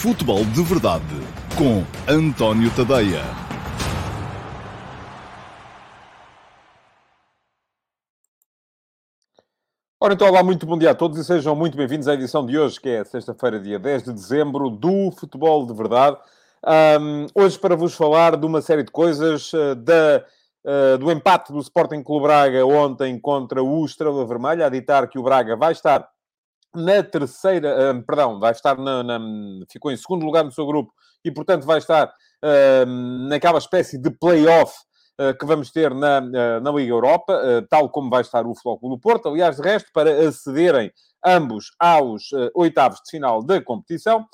Futebol de Verdade com António Tadeia. Ora então, olá, muito bom dia a todos e sejam muito bem-vindos à edição de hoje, que é sexta-feira, dia 10 de dezembro, do Futebol de Verdade. Um, hoje para vos falar de uma série de coisas, uh, da, uh, do empate do Sporting Clube Braga ontem contra o Estrela Vermelha, a ditar que o Braga vai estar na terceira, uh, perdão, vai estar na, na, ficou em segundo lugar no seu grupo e, portanto, vai estar naquela espécie de play-off que vamos ter na, na Liga Europa, tal como vai estar o Flóculo do Porto. Aliás, de resto, para acederem ambos aos oitavos de final da competição.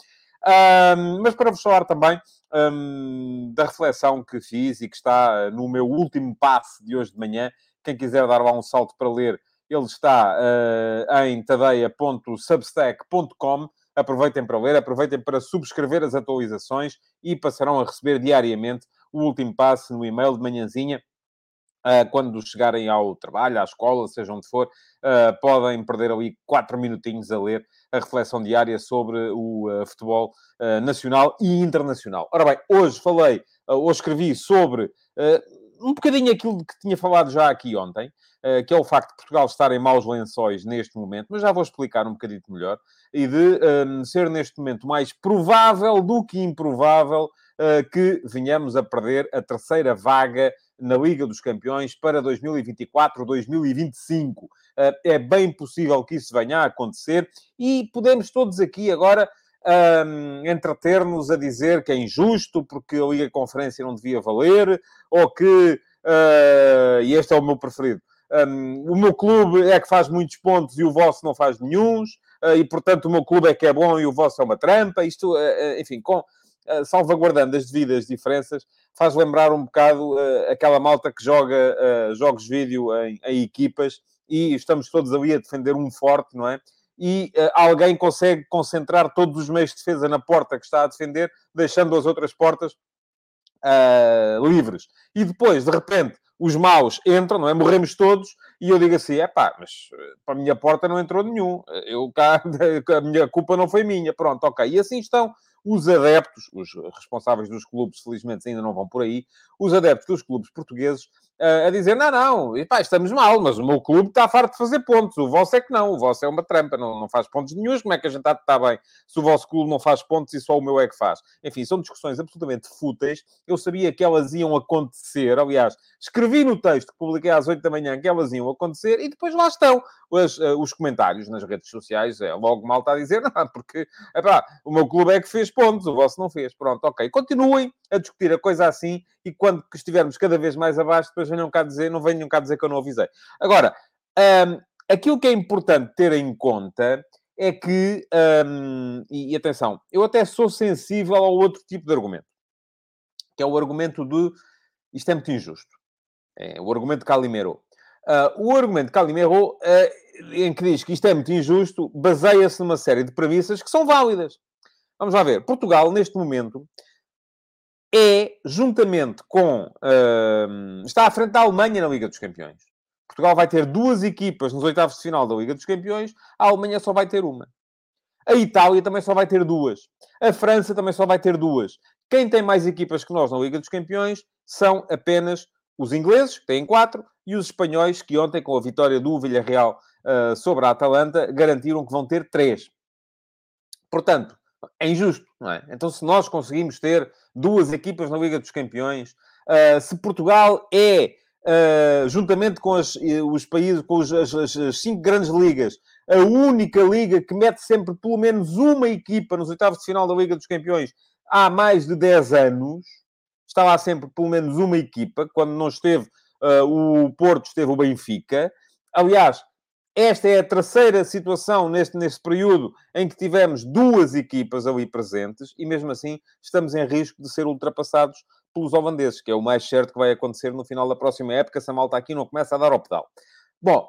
mas para vos falar também da reflexão que fiz e que está no meu último passe de hoje de manhã, quem quiser dar lá um salto para ler ele está uh, em tadeia.substack.com. Aproveitem para ler, aproveitem para subscrever as atualizações e passarão a receber diariamente o último passo no e-mail de manhãzinha. Uh, quando chegarem ao trabalho, à escola, seja onde for, uh, podem perder ali quatro minutinhos a ler a reflexão diária sobre o uh, futebol nacional e internacional. Ora bem, hoje falei, hoje escrevi sobre um bocadinho aquilo que tinha falado já aqui ontem, eh, que é o facto de Portugal estar em maus lençóis neste momento, mas já vou explicar um bocadinho melhor, e de um, ehm, ser neste momento mais provável do que improvável uh, que venhamos a perder a terceira vaga na Liga dos Campeões para 2024-2025. Uh, eh, é bem possível que isso venha a acontecer e podemos todos aqui agora um, entreter-nos a dizer que é injusto porque a Liga Conferência não devia valer, ou que, uh, e este é o meu preferido, um, o meu clube é que faz muitos pontos e o vosso não faz nenhums, uh, e portanto o meu clube é que é bom e o vosso é uma trampa. Isto, uh, enfim, com, salvaguardando as devidas diferenças, faz lembrar um bocado aquela malta que joga jogos vídeo em, em, equipas e estamos todos ali a defender um forte, não é? E alguém consegue concentrar todos os meios de defesa na porta que está a defender, deixando as outras portas livres. E depois, de repente, os maus entram, não é? Morremos todos, e eu digo assim: é pá, mas eh, para a minha porta não entrou nenhum, eu cá, a minha culpa não foi minha, pronto, ok. E assim estão os adeptos, os responsáveis dos clubes, felizmente ainda não vão por aí, os adeptos dos clubes portugueses a dizer: não, não, e pá, estamos mal, mas o meu clube está farto de fazer pontos, o vosso é que não, o vosso é uma trampa, não, não faz pontos nenhums, como é que a gente está, está bem se o vosso clube não faz pontos e só o meu é que faz? Enfim, são discussões absolutamente fúteis, eu sabia que elas iam acontecer, aliás, escrevi no texto que publiquei às 8 da manhã que elas iam acontecer e depois lá estão os, uh, os comentários nas redes sociais, é logo mal está a dizer, não, porque epá, o meu clube é que fez pontos, o vosso não fez, pronto, ok, continuem a discutir a coisa assim e quando estivermos cada vez mais abaixo, depois venham cá dizer, não venham cá dizer que eu não avisei. Agora, um, aquilo que é importante ter em conta é que, um, e, e, atenção, eu até sou sensível ao outro tipo de argumento, que é o argumento de isto é muito injusto. É, o argumento de Calimero. Uh, o argumento de Calimero, uh, em que diz que isto é muito injusto, baseia-se numa série de premissas que são válidas. Vamos lá ver. Portugal, neste momento, é, juntamente com. Uh, está à frente da Alemanha na Liga dos Campeões. Portugal vai ter duas equipas nos oitavos de final da Liga dos Campeões, a Alemanha só vai ter uma. A Itália também só vai ter duas. A França também só vai ter duas. Quem tem mais equipas que nós na Liga dos Campeões são apenas os ingleses, que têm quatro, e os espanhóis, que ontem, com a vitória do Villarreal uh, sobre a Atalanta, garantiram que vão ter três. Portanto, é injusto, não é? Então, se nós conseguimos ter duas equipas na Liga dos Campeões, uh, se Portugal é, uh, juntamente com as, os países, com os, as, as, cinco grandes ligas, a única liga que mete sempre pelo menos uma equipa nos oitavos de final da Liga dos Campeões há mais de 10 anos, está lá sempre pelo menos uma equipa, quando não esteve uh, o Porto, esteve o Benfica. Aliás, esta é a terceira situação neste, neste período em que tivemos duas equipas ali presentes e, mesmo assim, estamos em risco de ser ultrapassados pelos holandeses, que é o mais certo que vai acontecer no final da próxima época, se a malta aqui não começa a dar ao pedal. Bom,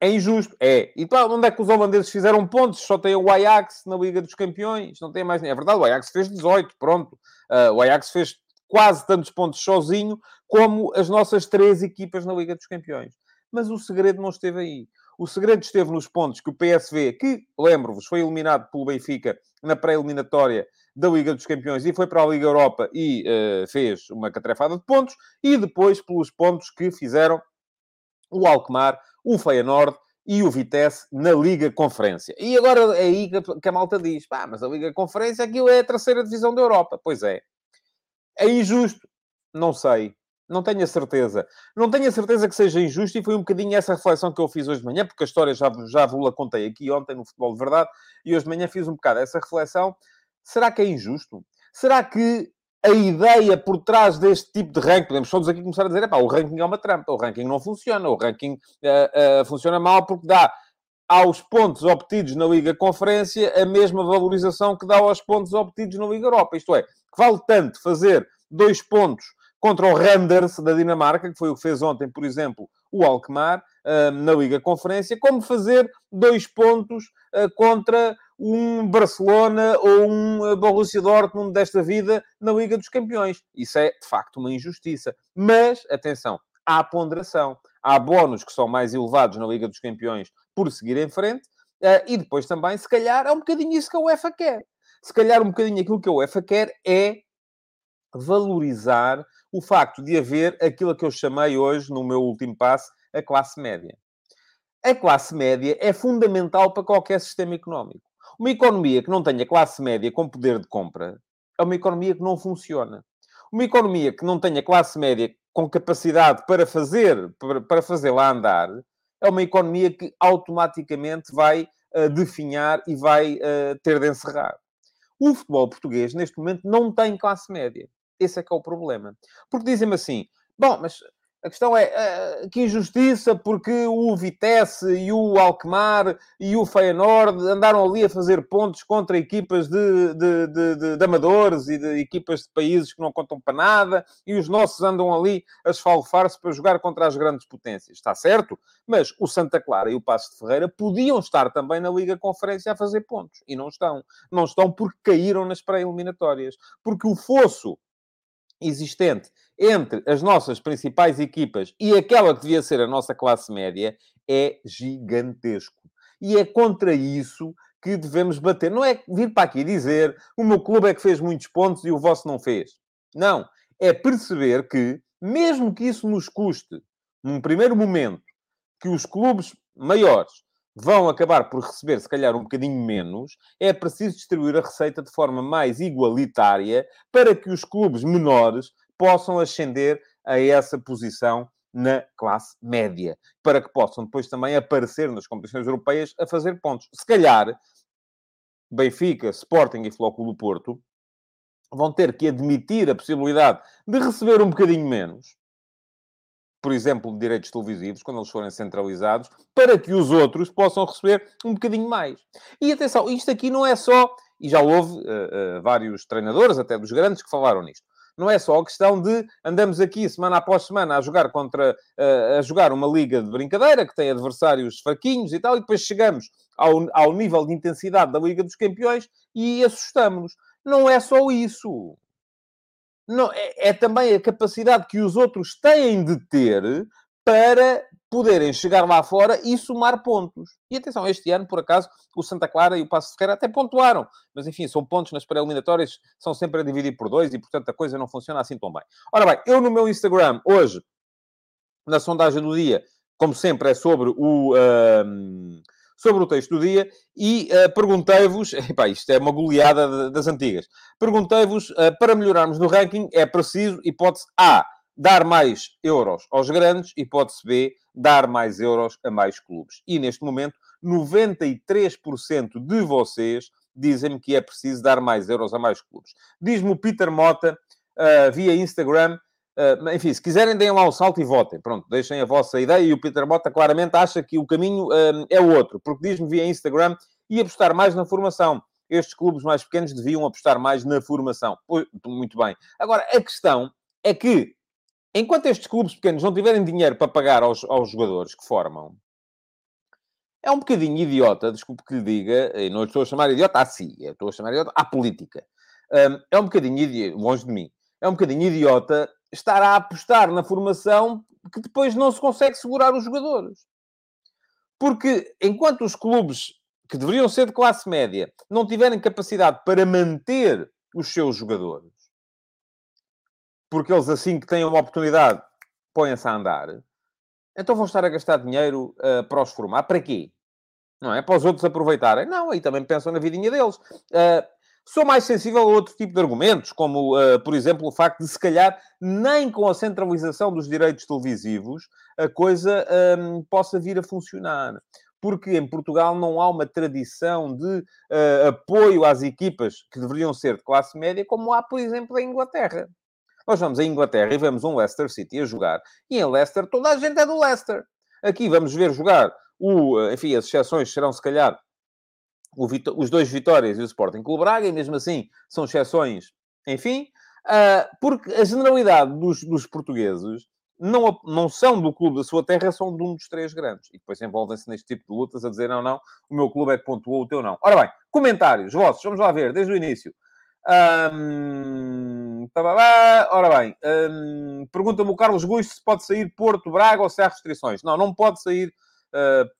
é injusto, é. E para onde é que os holandeses fizeram pontos? Só tem o Ajax na Liga dos Campeões, não tem mais. É verdade, o Ajax fez 18, pronto. Uh, o Ajax fez quase tantos pontos sozinho como as nossas três equipas na Liga dos Campeões. Mas o segredo não esteve aí. O segredo esteve nos pontos que o PSV, que, lembro-vos, foi eliminado pelo Benfica na pré-eliminatória da Liga dos Campeões e foi para a Liga Europa e uh, fez uma catrefada de pontos, e depois pelos pontos que fizeram o Alkmaar, o Feyenoord e o Vitesse na Liga Conferência. E agora é aí que a malta diz, pá, mas a Liga Conferência aquilo é a terceira divisão da Europa. Pois é. É injusto? Não sei. Não tenho a certeza. Não tenho a certeza que seja injusto e foi um bocadinho essa reflexão que eu fiz hoje de manhã, porque a história já, já vos a contei aqui ontem no Futebol de Verdade e hoje de manhã fiz um bocado essa reflexão. Será que é injusto? Será que a ideia por trás deste tipo de ranking, podemos todos aqui começar a dizer, o ranking é uma trampa, o ranking não funciona, o ranking uh, uh, funciona mal porque dá aos pontos obtidos na Liga Conferência a mesma valorização que dá aos pontos obtidos na Liga Europa. Isto é, vale tanto fazer dois pontos contra o Renders da Dinamarca, que foi o que fez ontem, por exemplo, o Alkmaar, na Liga Conferência, como fazer dois pontos uh, contra um Barcelona ou um uh, Borussia Dortmund desta vida na Liga dos Campeões. Isso é, de facto, uma injustiça. Mas, atenção, há ponderação. Há bónus que são mais elevados na Liga dos Campeões por seguir em frente, e depois também, se calhar, é um bocadinho isso que a UEFA quer. Se calhar um bocadinho aquilo que a UEFA quer é valorizar o facto de haver aquilo que eu chamei hoje, no meu último passo, a classe média. A classe média é fundamental para qualquer sistema económico. Uma economia que não tenha classe média com poder de compra é uma economia que não funciona. Uma economia que não tenha classe média com capacidade para fazer, para, fazê-la andar, é uma economia que automaticamente vai uh, definhar e vai uh, ter de encerrar. O futebol português, neste momento, não tem classe média. Esse é que é o problema. Porque dizem-me assim, bom, mas a questão é uh, que injustiça, porque o Vitesse e o Alkmaar e o Feyenoord andaram ali a fazer pontos contra equipas de, de, de, de, amadores e de equipas de países que não contam para nada, e os nossos andam ali a esfalfar-se para jogar contra as grandes potências. Está certo? Mas o Santa Clara e o Passo de Ferreira podiam estar também na Liga Conferência a fazer pontos. E não estão. Não estão porque caíram nas pré-eliminatórias. Porque o fosso existente entre as nossas principais equipas e aquela que devia ser a nossa classe média é gigantesco. E é contra isso que devemos bater. Não é vir para aqui dizer o meu clube é que fez muitos pontos e o vosso não fez. Não. É perceber que, mesmo que isso nos custe, num primeiro momento, que os clubes maiores vão acabar por receber, se calhar, um bocadinho menos, é preciso distribuir a receita de forma mais igualitária para que os clubes menores possam ascender a essa posição na classe média, para que possam depois também aparecer nas competições europeias a fazer pontos. Se calhar, Benfica, Sporting e Flóculo do Porto vão ter que admitir a possibilidade de receber um bocadinho menos, por exemplo, de direitos televisivos, quando eles forem centralizados, para que os outros possam receber um bocadinho mais. E atenção, isto aqui não é só, e já houve uh, uh, vários treinadores, até dos grandes, que falaram nisto não é só a questão de andamos aqui semana após semana a jogar contra uh, a jogar uma liga de brincadeira que tem adversários fraquinhos e tal, e depois chegamos ao, ao nível de intensidade da Liga dos Campeões e assustamos-nos. Não é só isso. Não, é, é também a capacidade que os outros têm de ter para poderem chegar lá fora e somar pontos. E atenção, este ano, por acaso, o Santa Clara e o Passo Ferreira até pontuaram. Mas, enfim, são pontos nas pré-eliminatórias, são sempre a dividir por dois e, portanto, a coisa não funciona assim tão bem. Ora bem, eu no meu Instagram, hoje, na sondagem do dia, como sempre, é sobre o... Uh, sobre o texto do dia e uh, perguntei-vos, isto é uma goleada das antigas, perguntei-vos, uh, para melhorarmos no ranking, é preciso, hipótese A, dar mais euros aos grandes, hipótese B, dar mais euros a mais clubes. E neste momento, 93% de vocês dizem-me que é preciso dar mais euros a mais clubes. Diz-me o Peter Mota uh, via Instagram. Uh, enfim, se quiserem, deem lá um salto e votem. Pronto, deixem a vossa ideia. E o Peter Mota claramente acha que o caminho uh, é o outro, porque diz-me via Instagram e apostar mais na formação. Estes clubes mais pequenos deviam apostar mais na formação. Muito bem. Agora, a questão é que enquanto estes clubes pequenos não tiverem dinheiro para pagar aos, aos jogadores que formam, é um bocadinho idiota, desculpe que lhe diga, e não estou a chamar idiota assim, estou a chamar idiota à política. Um, é um bocadinho idiota, longe de mim, é um bocadinho idiota estar a apostar na formação que depois não se consegue segurar os jogadores. Porque enquanto os clubes que deveriam ser de classe média não tiverem capacidade para manter os seus jogadores, porque eles, assim que têm uma oportunidade, põem-se a andar, então vão estar a gastar dinheiro uh, para os formar. Para quê? Não é? Para os outros aproveitarem? Não, aí também pensam na vidinha deles. Uh, sou mais sensível a outro tipo de argumentos, como, uh, por exemplo, o facto de, se calhar, nem com a centralização dos direitos televisivos, a coisa um, possa vir a funcionar porque em Portugal não há uma tradição de uh, apoio às equipas que deveriam ser de classe média, como há, por exemplo, em Inglaterra. Nós vamos à Inglaterra e vemos um Leicester City a jogar, e em Leicester toda a gente é do Leicester. Aqui vamos ver jogar o, enfim, as exceções serão se calhar os dois Vitórias e o Sporting Clube Braga, e mesmo assim são exceções, enfim, uh, porque a generalidade dos, dos portugueses não, não são do clube da sua terra, são de um dos três grandes. E depois envolvem-se neste tipo de lutas a dizer, não, não, o meu clube é que pontuou, o teu não. Ora bem, comentários vossos, vamos lá ver, desde o início. Um, ora bem, pergunta-me o Carlos Guiz se pode sair Porto Braga ou se há restrições. Não, não pode sair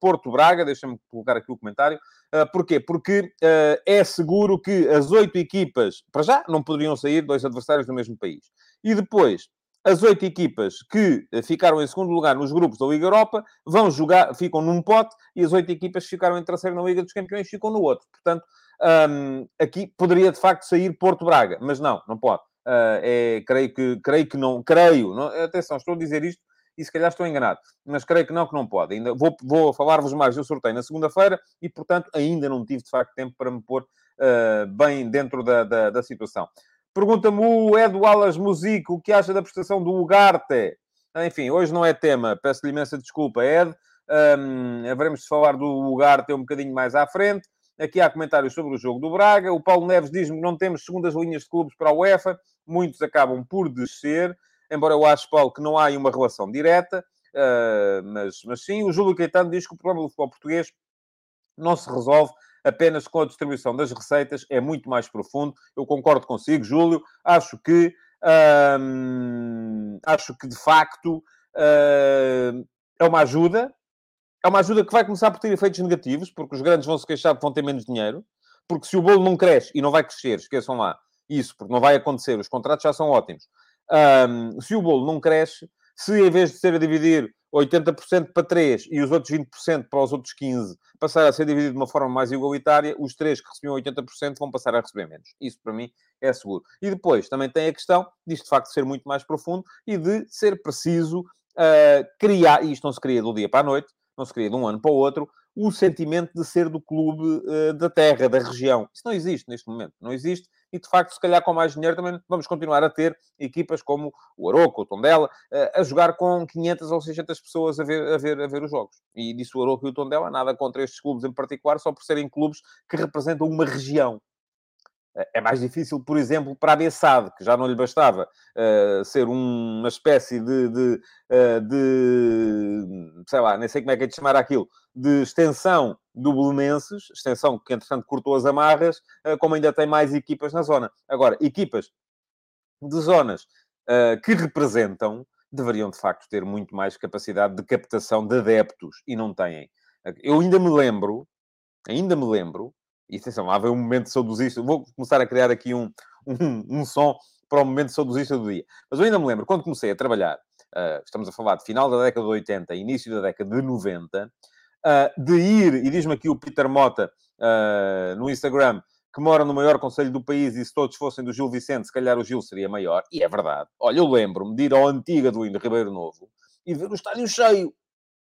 Porto Braga, deixa-me colocar aqui o comentário. Uh, porquê? Porque uh, é seguro que as oito equipas, para já, não poderiam sair dois adversários do mesmo país. E depois, as oito equipas que eh, ficaram em segundo lugar nos grupos da Liga Europa vão jogar, ficam num pote, e as oito equipas que ficaram em terceiro na Liga dos Campeões ficam no outro. Portanto, um, aqui poderia de facto sair Porto Braga, mas não, não pode. Uh, é, creio que, creio que não, creio, não, atenção, estou a dizer isto e se calhar estou enganado, mas creio que não, que não pode. Ainda vou, vou falar-vos mais do sorteio na segunda-feira e, portanto, ainda não tive de facto tempo para me pôr uh, bem dentro da, da, da situação. Pergunta-me o Edu Alas Musico o que acha da prestação do Ugarte. Enfim, hoje não é tema, peço-lhe imensa desculpa, Ed. Um, haveremos de falar do Ugarte um bocadinho mais à frente. Aqui há comentários sobre o jogo do Braga. O Paulo Neves diz-me que não temos segundas linhas de clubes para a UEFA. Muitos acabam por descer. Embora eu ache, Paulo, que não há uma relação direta. Uh, mas, mas sim, o Júlio Caetano diz que o problema do futebol português não se resolve apenas com a distribuição das receitas, é muito mais profundo. Eu concordo consigo, Júlio. Acho que, hum, acho que de facto hum, é uma ajuda. É uma ajuda que vai começar por ter efeitos negativos, porque os grandes vão se queixar que vão ter menos dinheiro. Porque se o bolo não cresce e não vai crescer, esqueçam lá isso, porque não vai acontecer, os contratos já são ótimos. Um, se o bolo não cresce, se em vez de ser a dividir 80% para 3 e os outros 20% para os outros 15 passar a ser dividido de uma forma mais igualitária, os 3 que recebiam 80% vão passar a receber menos. Isso, para mim, é seguro. E depois, também tem a questão disto, de facto, ser muito mais profundo e de ser preciso uh, criar, e isto não se cria do dia para a noite, não se cria de um ano para o outro, o sentimento de ser do clube uh, da terra, da região. Isso não existe neste momento. Não existe e, de facto, se calhar com mais dinheiro também vamos continuar a ter equipas como o Aroco, o Tondela, eh, a jogar com 500 ou 600 pessoas a ver, a ver, a ver os jogos. E disse o Aroco e o Tondela, nada contra estes clubes em particular, só por serem clubes que representam uma região. É mais difícil, por exemplo, para a Bessade, que já não lhe bastava uh, ser um, uma espécie de, de, uh, de, sei lá, nem sei como é que é de chamar aquilo, de extensão do Belenenses, extensão que, entretanto, cortou as amarras, uh, como ainda tem mais equipas na zona. Agora, equipas de zonas que representam deveriam, de facto, ter muito mais capacidade de captação de adeptos, e não têm. Eu ainda me lembro, ainda me lembro, e atenção, lá vem um momento saudosista. Vou começar a criar aqui um, um, um som para o momento saudosista do dia. Mas eu ainda me lembro, quando comecei a trabalhar, uh, estamos a falar de final da década de 80, início da década de 90, uh, de ir, e diz-me aqui o Peter Mota uh, no Instagram, que mora no maior conselho do país e se todos fossem do Gil Vicente, se calhar o Gil seria maior. E é verdade. Olha, eu lembro-me de ir ao Antiga do Indo Ribeiro Novo e ver o estádio cheio,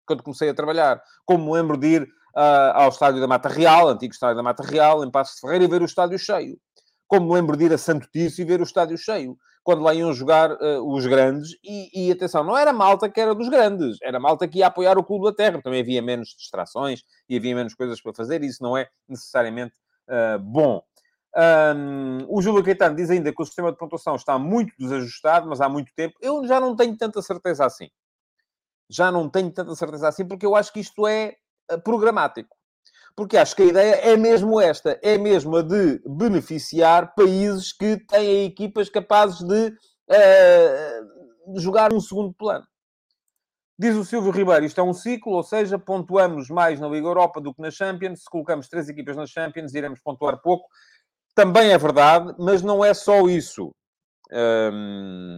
quando comecei a trabalhar. Como me lembro de ir uh, ao estádio da Mata Real, antigo estádio da Mata Real, em Passos de Ferreira, e ver o estádio cheio. Como me lembro de ir a Santo Tício e ver o estádio cheio, quando lá iam jogar uh, os grandes. E, e, atenção, não era malta que era dos grandes, era malta que ia apoiar o Clube da Terra. Também havia menos distrações e havia menos coisas para fazer, e isso não é necessariamente uh, bom. Um, o Júlio Caetano diz ainda que o sistema de pontuação está muito desajustado, mas há muito tempo. Eu já não tenho tanta certeza assim. Já não tenho tanta certeza assim, porque eu acho que isto é eh, programático. Porque acho que a ideia é mesmo esta, é mesmo a de beneficiar países que têm equipas capazes de uh, jogar um segundo plano. Diz o Silvio Ribeiro, isto é um ciclo, ou seja, pontuamos mais na Liga Europa do que na Champions. Se colocamos três equipas na Champions, iremos pontuar pouco. Também é verdade, mas não é só isso.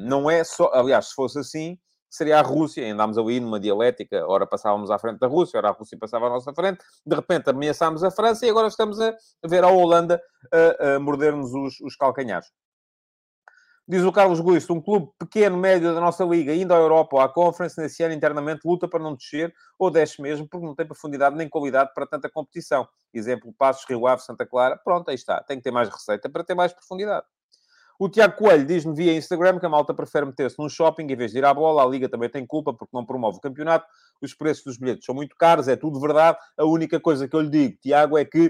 Não é só... Aliás, se fosse assim, seria a Rússia. Andámos ali numa dialética, ora passávamos à frente da Rússia, ora a Rússia passava à nossa frente. De repente ameaçámos a França e agora estamos a ver a Holanda a, a morder-nos os, os calcanhares. Diz o Carlos Guisto, um clube pequeno, médio da nossa liga, indo à Europa ou à Conference, nesse ano internamente luta para não descer, ou desce mesmo, porque não tem profundidade nem qualidade para tanta competição. Exemplo, Passos, Rio Ave, Santa Clara. Pronto, aí está. Tem que ter mais receita para ter mais profundidade. O Tiago Coelho diz-me via Instagram que a malta prefere meter-se num shopping em vez de ir à bola. A Liga também tem culpa porque não promove o campeonato. Os preços dos bilhetes são muito caros, é tudo verdade. A única coisa que eu lhe digo, Tiago, é que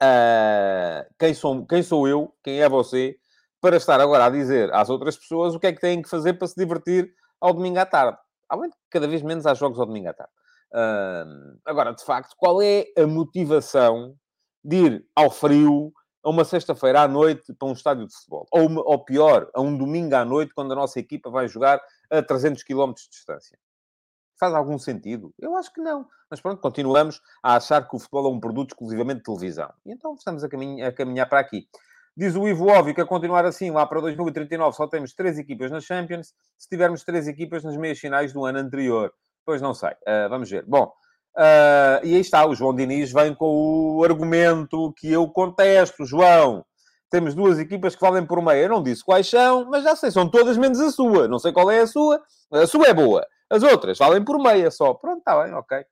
uh, quem, sou, quem sou eu, quem é você, para estar agora a dizer às outras pessoas o que é que têm que fazer para se divertir ao domingo à tarde. Além de cada vez menos há jogos ao domingo à tarde. Uh, agora, de facto, qual é a motivação de ir ao frio a uma sexta-feira à noite para um estádio de futebol? Ou, uma, ou pior, a um domingo à noite, quando a nossa equipa vai jogar a 300 km de distância? Faz algum sentido? Eu acho que não. Mas pronto, continuamos a achar que o futebol é um produto exclusivamente de televisão. E então estamos a, a caminhar para aqui. Diz o Ivo Óbvio que a continuar assim, lá para 2039 só temos três equipas na Champions, se tivermos três equipas nas meias finais do ano anterior. Pois não sei. Uh, vamos ver. Bom, uh, e aí está, o João Diniz vem com o argumento que eu contesto, João. Temos duas equipas que valem por meia. Eu não disse quais são, mas já sei, são todas menos a sua. Não sei qual é a sua. A sua é boa. As outras valem por meia só. Pronto, está bem, ok.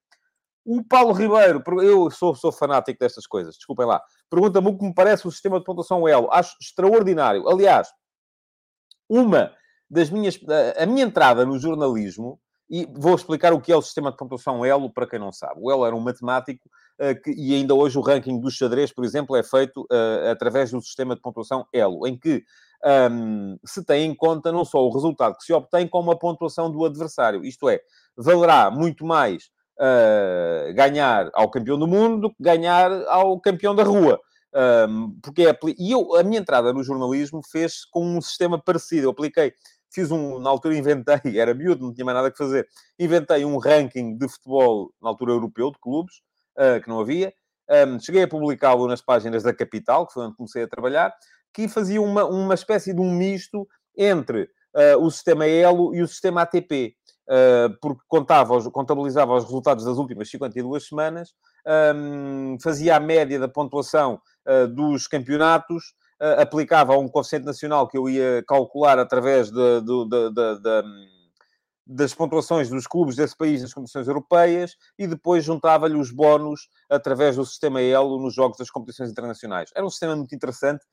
O Paulo Ribeiro, eu sou, sou fanático destas coisas, desculpem lá. Pergunta-me o que me parece o sistema de pontuação Elo. Acho extraordinário. Aliás, uma das minhas. A minha entrada no jornalismo, e vou explicar o que é o sistema de pontuação Elo para quem não sabe. O Elo era um matemático uh, que, e ainda hoje o ranking dos xadrez, por exemplo, é feito uh, através do sistema de pontuação Elo, em que um, se tem em conta não só o resultado que se obtém, como a pontuação do adversário. Isto é, valerá muito mais uh, ganhar ao campeão do mundo do que ganhar ao campeão da rua. Um, porque é, e eu, a minha entrada no jornalismo fez com um sistema parecido. Eu apliquei, fiz um, na altura inventei, era miúdo, não tinha mais nada que fazer, inventei um ranking de futebol, na altura europeu, de clubes, uh, que não havia. Um, cheguei a publicá-lo nas páginas da Capital, que foi onde comecei a trabalhar, que fazia uma, uma espécie de um misto entre uh, o sistema ELO e o sistema ATP. Ah, porque contava, contabilizava os resultados das últimas 52 semanas, fazia a média da pontuação ah, dos campeonatos, ah, aplicava um coeficiente nacional que eu ia calcular através de, de, de, de das pontuações dos clubes desse país nas competições europeias e depois juntava-lhe os bónus através do sistema ELO nos jogos das competições internacionais. Era um sistema muito interessante,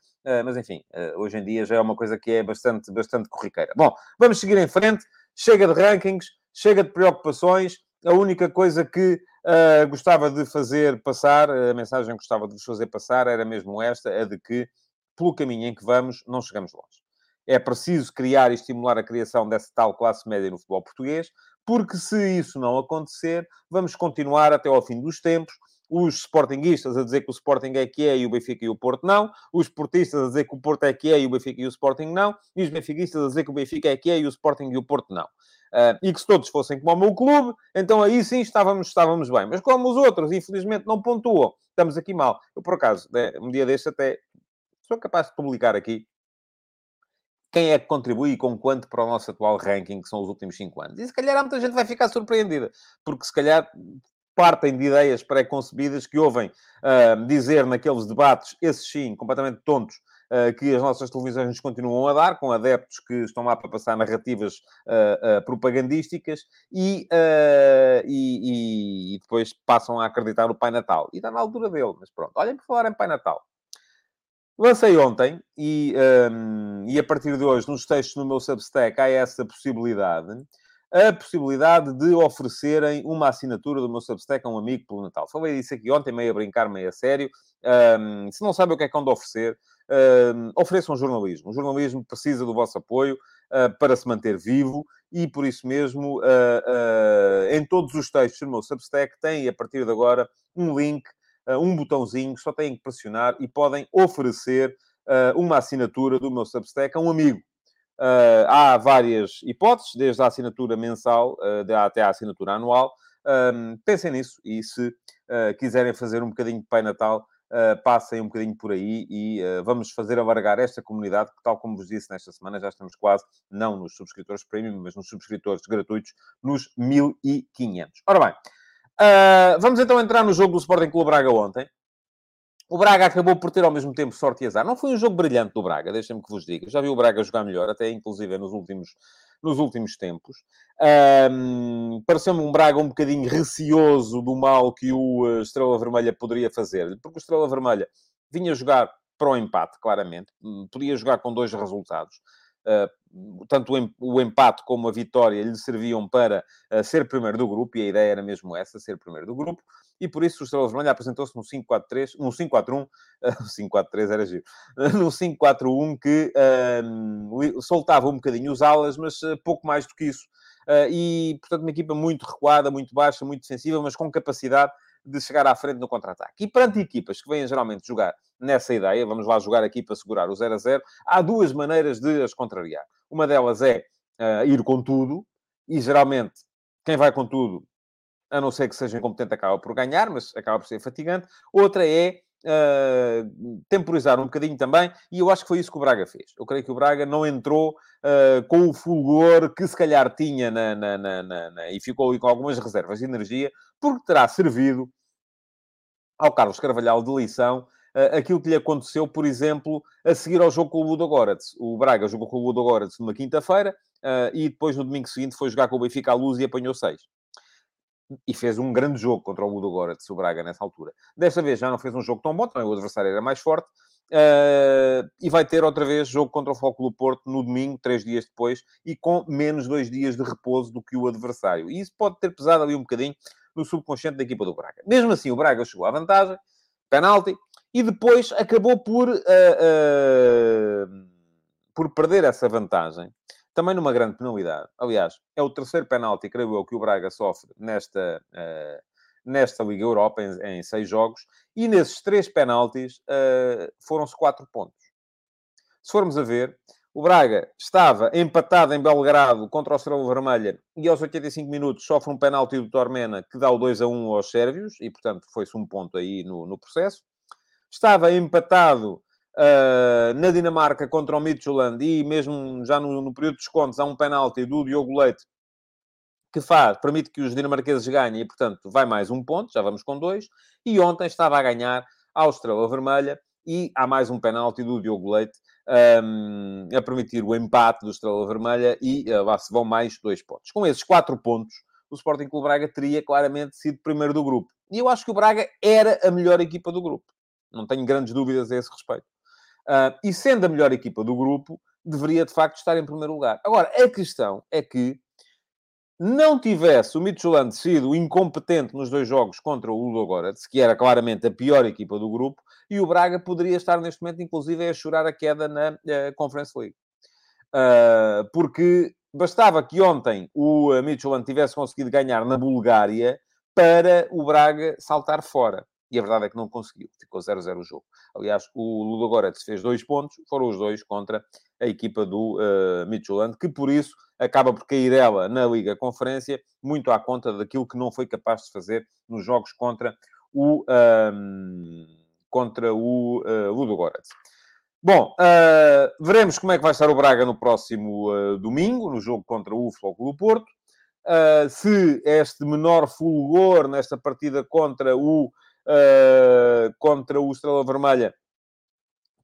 mas enfim, hoje em dia já é uma coisa que é bastante, bastante corriqueira. Bom, vamos seguir em frente. Chega de rankings, chega de preocupações. A única coisa que uh, gostava de fazer passar, a mensagem que gostava de vos fazer passar era mesmo esta: é de que, pelo caminho em que vamos, não chegamos longe. É preciso criar e estimular a criação dessa tal classe média no futebol português, porque se isso não acontecer, vamos continuar até ao fim dos tempos os sportinguistas a dizer que o Sporting é que é e o Benfica e o Porto não, os portistas a dizer que o Porto é que é e o Benfica e o Sporting não, e os benfiquistas a dizer que o Benfica é que é e o Sporting e o Porto não. Uh, e que se todos fossem como o meu clube, então aí sim estávamos, estávamos bem. Mas como os outros, infelizmente, não pontuam, estamos aqui mal. Eu, por acaso, né, um dia deste até sou capaz de publicar aqui quem é que contribui e com quanto para o nosso atual ranking, que são os últimos 5 anos. E se calhar há muita gente vai ficar surpreendida, porque se calhar partem de ideias pré-concebidas que ouvem uh, dizer naqueles debates, esses sim, completamente tontos, uh, que as nossas televisões nos continuam a dar, com adeptos que estão lá para passar narrativas uh, propagandísticas e, e, e, depois passam a acreditar no Pai Natal. E está na altura dele, mas pronto. Olhem por falar em Pai Natal. Lancei ontem e, um, e a partir de hoje, nos textos no meu Substack, há essa possibilidade a possibilidade de oferecerem uma assinatura do meu Substack a um amigo pelo Natal. Falei disso aqui ontem, meio a brincar, meio a sério. Um, se não sabem o que é que hão de oferecer, um, ofereçam jornalismo. O jornalismo precisa do vosso apoio uh, para se manter vivo e, por isso mesmo, uh, uh, em todos os textos do meu Substack tem, a partir de agora, um link, um botãozinho, só têm que pressionar e podem oferecer uma assinatura do meu Substack a um amigo. Uh, há várias hipóteses, desde a assinatura mensal uh, até a assinatura anual. Um, pensem nisso e se quiserem fazer um bocadinho de Pai Natal, uh, passem um bocadinho por aí e uh, vamos fazer alargar esta comunidade, que, tal como vos disse nesta semana, já estamos quase, não nos subscritores premium, mas nos subscritores gratuitos, nos 1500. Ora bem, uh, vamos então entrar no jogo do Sporting Clube Braga ontem. O Braga acabou por ter ao mesmo tempo sorte e azar. Não foi um jogo brilhante do Braga, deixem-me que vos diga. Já vi o Braga jogar melhor, até inclusive nos últimos, nos últimos tempos. Um, Pareceu-me um Braga um bocadinho receoso do mal que o eh, Estrela Vermelha poderia fazer, porque o Estrela Vermelha vinha jogar para o empate, claramente. Hum, podia jogar com dois resultados. Uh, tanto o empate como a vitória lhe serviam para uh, ser primeiro do grupo, e a ideia era mesmo essa, ser primeiro do grupo e por isso o Estrela Vermelha apresentou-se no 5-4-3, no 5-4-1, 5-4-3 era giro, no 5-4-1 que uh, soltava um bocadinho os alas, mas pouco mais do que isso. Uh, e, portanto, uma equipa muito recuada, muito baixa, muito defensiva, mas com capacidade de chegar à frente no contra-ataque. E perante equipas que vêm geralmente jogar nessa ideia, vamos lá jogar aqui para segurar o 0 a 0, há duas maneiras de as contrariar. Uma delas é uh, ir com tudo, e geralmente quem vai com tudo a não ser que seja incompetente, acaba por ganhar, mas acaba por ser fatigante. Outra é uh, temporizar um bocadinho também, e eu acho que foi isso que o Braga fez. Eu creio que o Braga não entrou uh, com o fulgor que se calhar tinha na, na, na, na, e ficou com algumas reservas de energia, porque terá servido ao Carlos Carvalhal de lição uh, aquilo que lhe aconteceu, por exemplo, a seguir ao jogo com o Ludo Goretz. O Braga jogou com o Ludo Goretz numa quinta-feira e depois no domingo seguinte foi jogar com o Benfica à luz e apanhou seis e fez um grande jogo contra o Ludo agora de Braga nessa altura. Desta vez já não fez um jogo tão bom, também o adversário era mais forte. Uh, e vai ter outra vez jogo contra o Foco do Porto no domingo, três dias depois, e com menos dois dias de repouso do que o adversário. E isso pode ter pesado ali um bocadinho no subconsciente da equipa do Braga. Mesmo assim, o Braga chegou à vantagem, penalti, e depois acabou por, uh, uh, por perder essa vantagem também numa grande penalidade. Aliás, é o terceiro penalti, creio eu, que o Braga sofre nesta, uh, nesta Liga Europa, em, em, seis jogos, e nesses três penaltis foram-se quatro pontos. Se formos a ver, o Braga estava empatado em Belgrado contra o Estrela Vermelha e aos 85 minutos sofre um penalti do Tormena que dá o 2 a 1 aos sérvios e, portanto, foi-se um ponto aí no, no processo. Estava empatado Uh, na Dinamarca contra o Midtjylland e mesmo já no, no, período de descontos há um penalti do Diogo Leite que faz, permite que os dinamarqueses ganhem e, portanto, vai mais um ponto, já vamos com dois. E ontem estava a ganhar a Estrela Vermelha e há mais um penalti do Diogo Leite um, a permitir o empate do Estrela Vermelha e uh, lá se vão mais dois pontos. Com esses quatro pontos, o Sporting Clube Braga teria claramente sido primeiro do grupo. E eu acho que o Braga era a melhor equipa do grupo. Não tenho grandes dúvidas a esse respeito. Uh, e sendo a melhor equipa do grupo, deveria de facto estar em primeiro lugar. Agora, a questão é que não tivesse o Midtjylland sido incompetente nos dois jogos contra o Ludogorets, que era claramente a pior equipa do grupo, e o Braga poderia estar neste momento, inclusive, a chorar a queda na uh, Conference League. Uh, porque bastava que ontem o Midtjylland tivesse conseguido ganhar na Bulgária para o Braga saltar fora e a verdade é que não conseguiu. Ficou 0-0 o jogo. Aliás, o Ludogorets fez dois pontos, foram os dois contra a equipa do uh, Midtjylland, que por isso acaba por cair ela na Liga Conferência, muito à conta daquilo que não foi capaz de fazer nos jogos contra o, um, contra o uh, Ludogorets. Bom, uh, veremos como é que vai estar o Braga no próximo uh, domingo, no jogo contra o Flóculo Porto. Uh, se este menor fulgor nesta partida contra o contra o Estrela Vermelha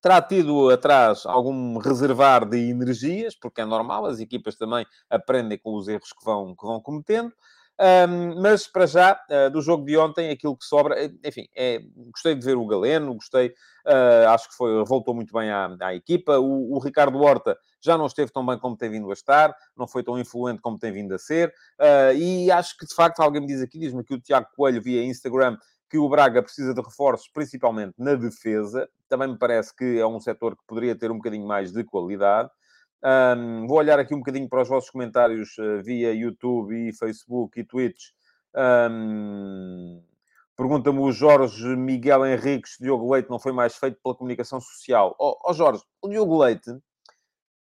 terá tido atrás algum reservar de energias, porque é normal, as equipas também aprendem com os erros que vão, que vão cometendo. Um, mas para já, uh, do jogo de ontem, aquilo que sobra, eh, enfim, é, gostei de ver o Galeno, gostei, uh, acho que foi, voltou muito bem à, à equipa. O, o, Ricardo Horta já não esteve tão bem como tem vindo a estar, não foi tão influente como tem vindo a ser, uh, e acho que de facto alguém me diz aqui, diz-me que o Tiago Coelho via Instagram que o Braga precisa de reforços, principalmente na defesa. Também me parece que é um setor que poderia ter um bocadinho mais de qualidade. Um, vou olhar aqui um bocadinho para os vossos comentários uh, via YouTube e Facebook e Twitch. Um, Pergunta-me o Jorge Miguel Henriques Diogo Leite não foi mais feito pela comunicação social. Ó oh, oh Jorge, o Diogo Leite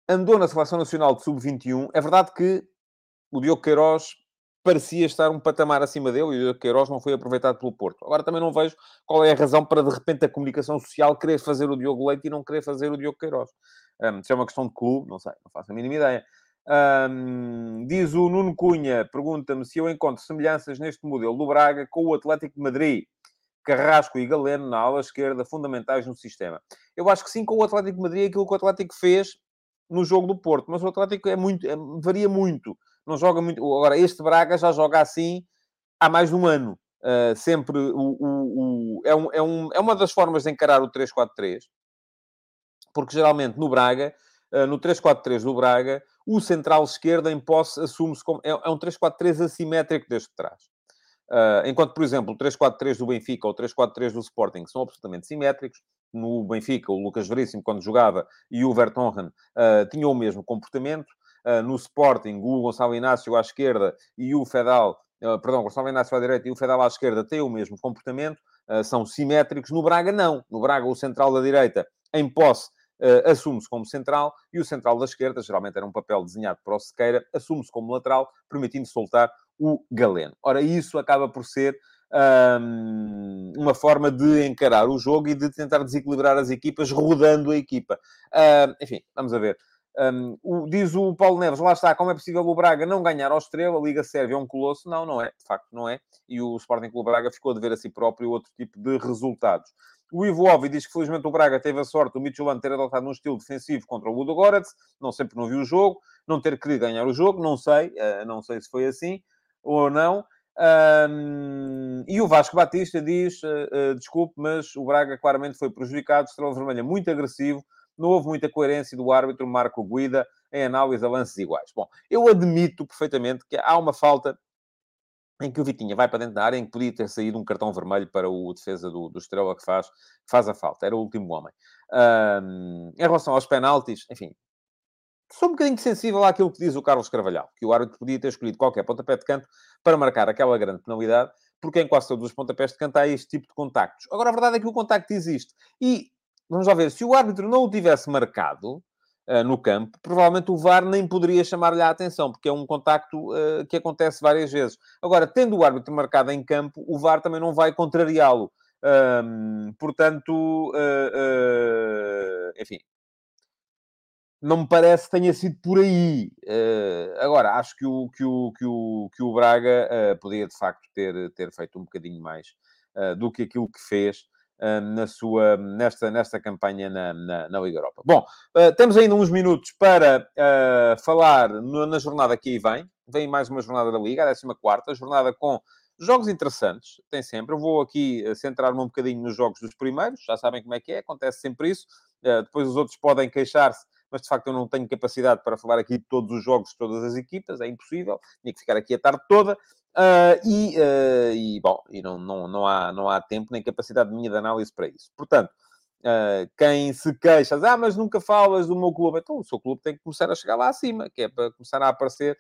andou na Seleção Nacional de Sub-21. É verdade que o Diogo Queiroz parecia estar um patamar acima dele e o Queiroz não foi aproveitado pelo Porto. Agora também não vejo qual é a razão para, de repente, a comunicação social querer fazer o Diogo Leite e não querer fazer o Diogo Queiroz. Um, se é uma questão de clube, não sei, não faço a mínima ideia. Um, diz o Nuno Cunha, pergunta-me se eu encontro semelhanças neste modelo do Braga com o Atlético de Madrid. Carrasco e Galeno na ala esquerda, fundamentais no sistema. Eu acho que sim, com o Atlético de Madrid, aquilo que o Atlético fez no jogo do Porto. Mas o Atlético é muito, é, varia muito. Não joga muito. Agora, este Braga já joga assim há mais de um ano. Uh, sempre o, o, o, é, um, é, um, é uma das formas de encarar o 3-4-3. Porque geralmente no Braga, uh, no 3-4-3 do Braga, o central esquerdo em posse assume-se como. É, é um 3-4-3 assimétrico desde trás. Uh, enquanto, por exemplo, o 3-4-3 do Benfica ou o 3-4-3 do Sporting são absolutamente simétricos. No Benfica, o Lucas Veríssimo, quando jogava, e o Vertonghen uh, tinham o mesmo comportamento. Uh, no Sporting, o Gonçalo Inácio à esquerda e o Fedal, perdão, o Gonçalo Inácio à direita e o Fedal à esquerda têm o mesmo comportamento, são simétricos. No Braga, não. No Braga, o central da direita, em posse, assume-se como central e o central da esquerda, geralmente era um papel desenhado para o Sequeira, assume-se como lateral, permitindo soltar o Galeno. Ora, isso acaba por ser um, uma forma de encarar o jogo e de tentar desequilibrar as equipas, rodando a equipa. Uh, enfim, vamos a ver. Um, o, diz o Paulo Neves, lá está, como é possível o Braga não ganhar ao Estrela? A Liga Sérvia é um colosso? Não, não é, de facto não é. E o Sporting Clube Braga ficou a dever a si próprio outro tipo de resultados. O Ivo Ovi diz que felizmente o Braga teve a sorte do Midtjylland ter adotado um estilo defensivo contra o Ludo Goretz, não sei porque não viu o jogo, não ter querido ganhar o jogo, não sei, uh, não sei se foi assim ou não. Um, e o Vasco Batista diz, uh, uh, desculpe, mas o Braga claramente foi prejudicado, Estrela Vermelha muito agressivo, não houve muita coerência do árbitro Marco Guida em análise a lances iguais. Bom, eu admito perfeitamente que há uma falta em que o Vitinha vai para dentro da área, em que podia ter saído um cartão vermelho para o defesa do, do Estrela que faz, faz a falta. Era o último homem. Um, em relação aos penaltis, enfim, sou um bocadinho sensível àquilo que diz o Carlos Carvalhal, que o árbitro podia ter escolhido qualquer pontapé de canto para marcar aquela grande penalidade, porque em quase todos os pontapés de canto há este tipo de contactos. Agora, a verdade é que o contacto existe. E, vamos lá ver, se o árbitro não o tivesse marcado, uh, no campo, provavelmente o VAR nem poderia chamar-lhe a atenção, porque é um contacto uh, que acontece várias vezes. Agora, tendo o árbitro marcado em campo, o VAR também não vai contrariá-lo. Um, portanto, uh, enfim, não me parece que tenha sido por aí. Uh, agora, acho que o, que o, que o, que o Braga uh, podia, de facto, ter, ter feito um bocadinho mais uh, do que aquilo que fez na sua, nesta, nesta campanha na, na, na Liga Europa. Bom, temos ainda uns minutos para falar no, na jornada que aí vem. Vem mais uma jornada da Liga, a 14 jornada com jogos interessantes, tem sempre. Eu vou aqui centrar-me um bocadinho nos jogos dos primeiros, já sabem como é que é, acontece sempre isso. depois os outros podem queixar-se mas de facto eu não tenho capacidade para falar aqui de todos os jogos de todas as equipas, é impossível, tinha que ficar aqui a tarde toda. Uh, e, uh, e, bom, e não, não, não, há, não há tempo nem capacidade minha de análise para isso. Portanto, uh, quem se queixa, ah, mas nunca falas do meu clube, então o seu clube tem que começar a chegar lá acima, que é para começar a aparecer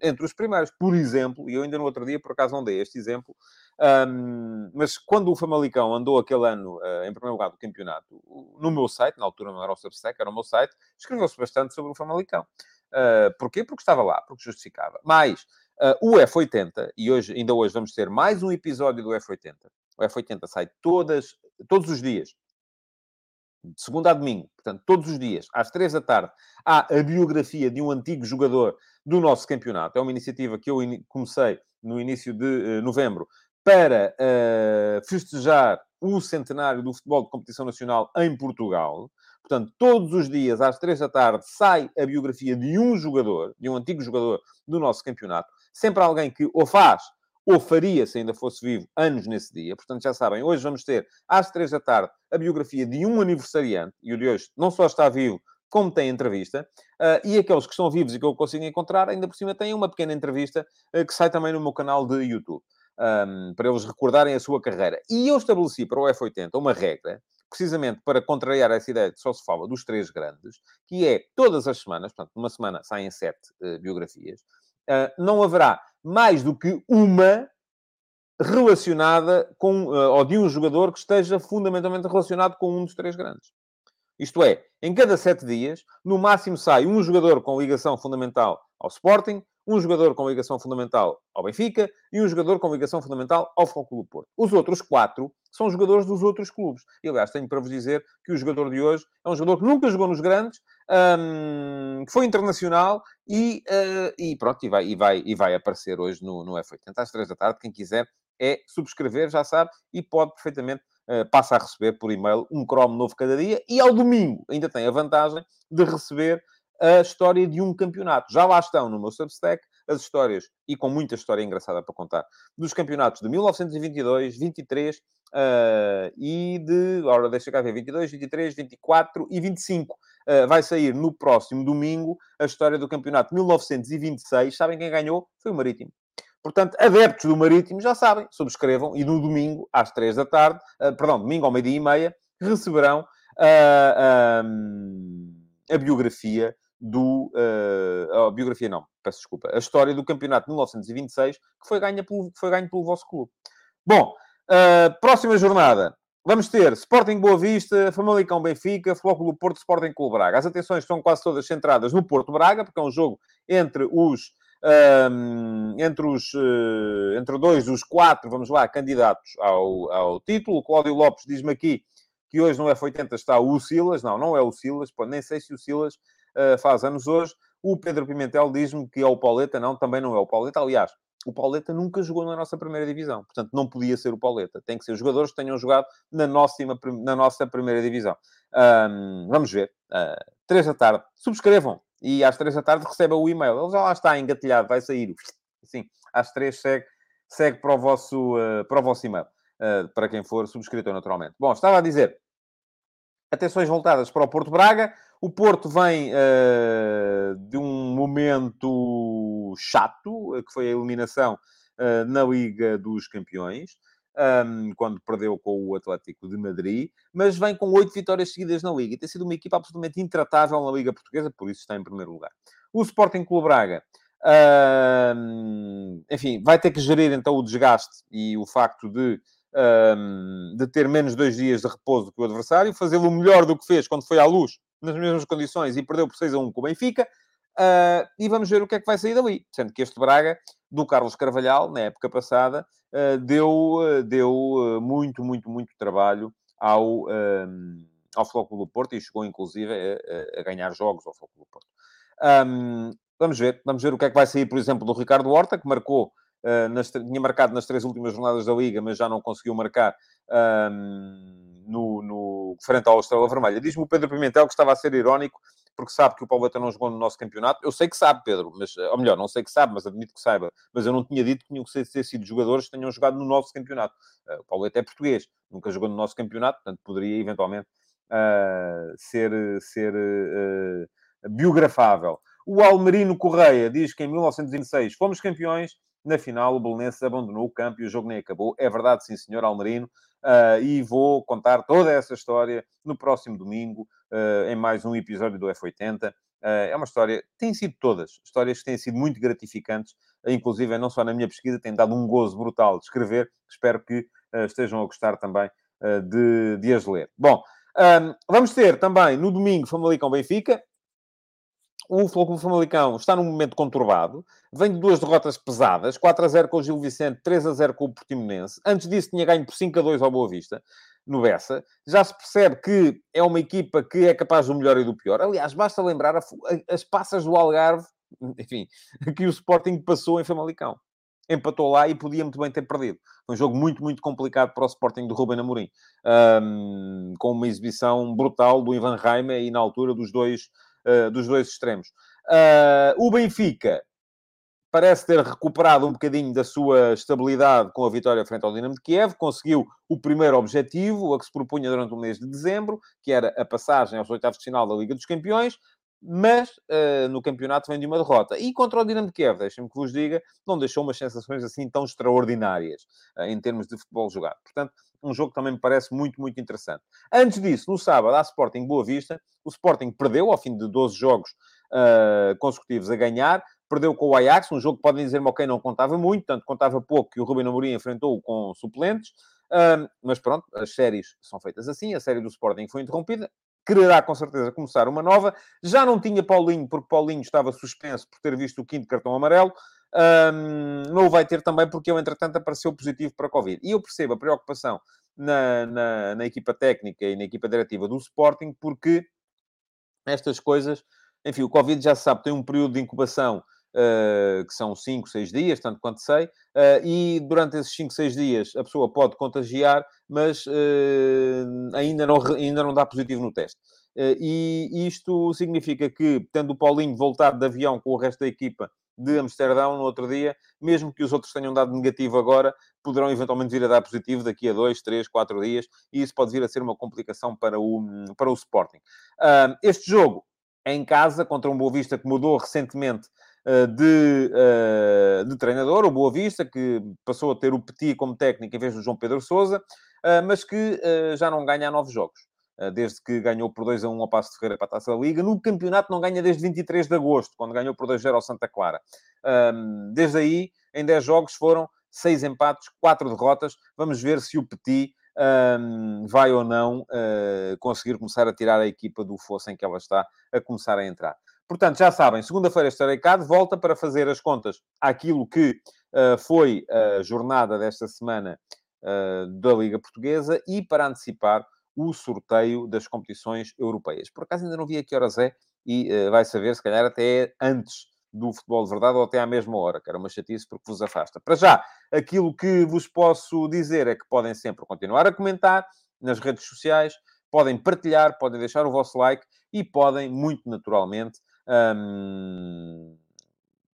entre os primeiros. Por exemplo, e eu ainda no outro dia, por acaso, não dei este exemplo, um, mas quando o Famalicão andou aquele ano em primeiro lugar do campeonato, no meu site, na altura não era o Substack, era o meu site, escreveu-se bastante sobre o Famalicão. Uh, porquê? Porque estava lá, porque justificava. Mas uh, o F80, e hoje, ainda hoje vamos ter mais um episódio do F80. O F80 sai todas, todos os dias, de segunda a domingo, portanto, todos os dias, às três da tarde, há a biografia de um antigo jogador do nosso campeonato. É uma iniciativa que eu comecei no início de uh, novembro para uh, festejar o centenário do futebol de competição nacional em Portugal. Portanto, todos os dias, às três da tarde, sai a biografia de um jogador, de um antigo jogador do nosso campeonato. Sempre alguém que ou faz ou faria, se ainda fosse vivo, anos nesse dia. Portanto, já sabem, hoje vamos ter, às três da tarde, a biografia de um aniversariante. E o de hoje não só está vivo, como tem entrevista. Uh, e aqueles que estão vivos e que eu consigo encontrar, ainda por cima têm uma pequena entrevista uh, que sai também no meu canal de YouTube um, para eles recordarem a sua carreira. E eu estabeleci para o F80 uma regra, precisamente para contrariar essa ideia que só se fala dos três grandes, que é todas as semanas, portanto, numa semana saem sete uh, biografias, uh, não haverá mais do que uma relacionada com, uh, ou de um jogador que esteja fundamentalmente relacionado com um dos três grandes. Isto é, em cada sete dias, no máximo sai um jogador com ligação fundamental ao Sporting, um jogador com ligação fundamental ao Benfica e um jogador com ligação fundamental ao Futebol Porto. Os outros quatro são jogadores dos outros clubes. E, aliás, tenho para vos dizer que o jogador de hoje é um jogador que nunca jogou nos grandes, um, foi internacional e, uh, e pronto, e vai, e, vai, e vai aparecer hoje no, no F80 às três da tarde. Quem quiser é subscrever, já sabe, e pode perfeitamente uh, passa a receber por e-mail um Chrome novo cada dia e ao domingo ainda tem a vantagem de receber a história de um campeonato. Já lá estão no meu Substack as histórias, e com muita história engraçada para contar, dos campeonatos de 1922, 23 uh, e de... Ora, deixa cá ver, 22, 23, 24 e 25. Uh, vai sair no próximo domingo a história do campeonato de 1926. Sabem quem ganhou? Foi o Marítimo. Portanto, adeptos do Marítimo já sabem, subscrevam e no domingo, às três da tarde, uh, perdão, domingo ao meio-dia e meia, receberão um, a biografia do. Uh, a biografia não, peço desculpa. A história do campeonato de 1926, que foi ganho pelo, foi ganho pelo vosso clube. Bom, uh, próxima jornada. Vamos ter Sporting Boa Vista, Famalicão Benfica, Flóculo Porto, Sporting Clube Braga. As atenções estão quase todas centradas no Porto Braga, porque é um jogo entre os um, entre os uh, entre dois dos quatro, vamos lá, candidatos ao, ao título. O Cláudio Lopes diz-me aqui que hoje no F80 está o Silas. Não, não é o Silas, nem sei se o Silas uh, faz anos hoje. O Pedro Pimentel diz-me que é o Pauleta. Não, também não é o Pauleta. Aliás, o Pauleta nunca jogou na nossa primeira divisão. Portanto, não podia ser o Pauleta. Tem que ser jogadores que tenham jogado na nossa, na nossa primeira divisão. Um, vamos ver. Uh, três da tarde. Subscrevam. E às três da tarde recebam o e-mail. Ele já lá está engatilhado. Vai sair. Assim, às três segue, segue para, o vosso, uh, para o vosso e-mail. Uh, para quem for subscritor, naturalmente. Bom, estava a dizer... Atenções voltadas para o Porto Braga. O Porto vem uh, de um momento chato, que foi a eliminação uh, na Liga dos Campeões, um, quando perdeu com o Atlético de Madrid, mas vem com oito vitórias seguidas na Liga. E tem sido uma equipa absolutamente intratável na Liga Portuguesa, por isso está em primeiro lugar. O Sporting Clube Braga, uh, enfim, vai ter que gerir então o desgaste e o facto de de ter menos dois dias de repouso do que o adversário, fazê-lo melhor do que fez quando foi à luz, nas mesmas condições, e perdeu por 6 a 1 com o Benfica. Uh, e vamos ver o que é que vai sair dali. Sendo que este Braga, do Carlos Carvalhal, na época passada, uh, deu, uh, deu muito, muito, muito trabalho ao, ao Flóculo do Porto e chegou, inclusive, a, a ganhar jogos ao Flóculo do Porto. Um, vamos ver. Vamos ver o que é que vai sair, por exemplo, do Ricardo Horta, que marcou nas, tinha marcado nas três últimas jornadas da Liga, mas já não conseguiu marcar um, no, no, frente ao Estrela Vermelha. Diz-me o Pedro Pimentel que estava a ser irónico, porque sabe que o Pauleta não jogou no nosso campeonato. Eu sei que sabe, Pedro, mas, ou melhor, não sei que sabe, mas admito que saiba. Mas eu não tinha dito que tinham que ter sido jogadores que tenham jogado no nosso campeonato. Uh, o Pauleta é português, nunca jogou no nosso campeonato, portanto poderia eventualmente uh, ser, ser biografável. O Almerino Correia diz que em 1926 fomos campeões na final, o Belenenses abandonou o campo e o jogo nem acabou. É verdade, sim, senhor Almerino. Uh, e vou contar toda essa história no próximo domingo, uh, em mais um episódio do F80. Uh, é uma história, têm sido todas, histórias que têm sido muito gratificantes, inclusive não só na minha pesquisa, tem dado um gozo brutal de escrever. Espero que estejam a gostar também de, de as ler. Bom, vamos ter também no domingo Famalicão Benfica, o Futebol Famalicão está num momento conturbado, vem de duas derrotas pesadas, 4 a 0 com o Gil Vicente, 3 a 0 com o Portimonense. Antes disso tinha ganho por 5 a 2 ao Boa Vista, no Bessa. Já se percebe que é uma equipa que é capaz do melhor e do pior. Aliás, basta lembrar a, a, as passas do Algarve, enfim, que o Sporting passou em Famalicão. Empatou lá e podia muito bem ter perdido. Foi um jogo muito, muito complicado para o Sporting do Ruben Amorim. Um, com uma exibição brutal do Ivan Reimer e na altura dos dois uh, dos dois extremos. Uh, o Benfica parece ter recuperado um bocadinho da sua estabilidade com a vitória frente ao Dinamo de Kiev, conseguiu o primeiro objetivo, a que se propunha durante o mês de dezembro, que era a passagem aos oitavos de final da Liga dos Campeões, mas uh, no campeonato vem de uma derrota. E contra o Dinamo de Kiev, deixem-me que vos diga, não deixou umas sensações assim tão extraordinárias uh, em termos de futebol jogado. Portanto, um jogo que também me parece muito, muito interessante. Antes disso, no sábado, a Sporting Boa Vista, o Sporting perdeu ao fim de 12 jogos uh, consecutivos a ganhar, perdeu com o Ajax, um jogo que podem dizer-me, ok, não contava muito, tanto contava pouco que o Rubem Amorim enfrentou com suplentes, uh, mas pronto, as séries são feitas assim, a série do Sporting foi interrompida, quererá com certeza começar uma nova. Já não tinha Paulinho, porque Paulinho estava suspenso por ter visto o quinto cartão amarelo. Um, não o vai ter também porque ele, entretanto, apareceu positivo para a Covid. E eu percebo a preocupação na, na, na equipa técnica e na equipa diretiva do Sporting, porque estas coisas, enfim, o Covid já se sabe, tem um período de incubação Uh, que são 5, 6 dias, tanto quanto sei, uh, e durante esses 5, 6 dias a pessoa pode contagiar, mas uh, ainda, não, ainda não dá positivo no teste. e isto significa que, tendo o Paulinho voltado de avião com o resto da equipa de Amsterdão no outro dia, mesmo que os outros tenham dado negativo agora, poderão eventualmente vir a dar positivo daqui a dois, três, quatro dias, e isso pode vir a ser uma complicação para o, para o Sporting. Uh, este jogo é em casa, contra um Boa Vista que mudou recentemente uh, de, uh, de treinador, o Boa Vista, que passou a ter o Petit como técnico em vez do João Pedro Sousa, mas que já não ganha nove jogos. Eh, desde que ganhou por 2 a 1 ao Passo de Ferreira para a Taça da Liga. No campeonato não ganha desde 23 de agosto, quando ganhou por 2 0 ao Santa Clara. Desde aí, em 10 jogos foram 6 empates, 4 derrotas. Vamos ver se o Petit vai ou não uh, conseguir começar a tirar a equipa do fosso em que ela está a começar a entrar. Portanto, já sabem, segunda-feira estarei cá de volta para fazer as contas àquilo que uh, foi a jornada desta semana da Liga Portuguesa e para antecipar o sorteio das competições europeias. Por acaso ainda não vi a que horas é e uh, vai saber, se calhar até antes do futebol de verdade ou até à mesma hora, que era uma chatice porque vos afasta. Para já, aquilo que vos posso dizer é que podem sempre continuar a comentar nas redes sociais, podem partilhar, podem deixar o vosso like e podem, muito naturalmente, um,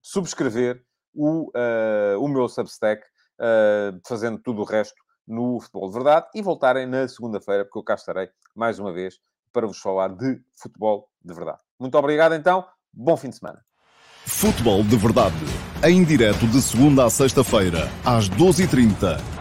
subscrever o, uh, o meu Substack, uh, fazendo tudo o resto no Futebol de Verdade e voltarem na segunda-feira, porque eu cá estarei mais uma vez para vos falar de futebol de verdade. Muito obrigado então, bom fim de semana. Futebol de Verdade, em direto de segunda a sexta-feira, às 12h30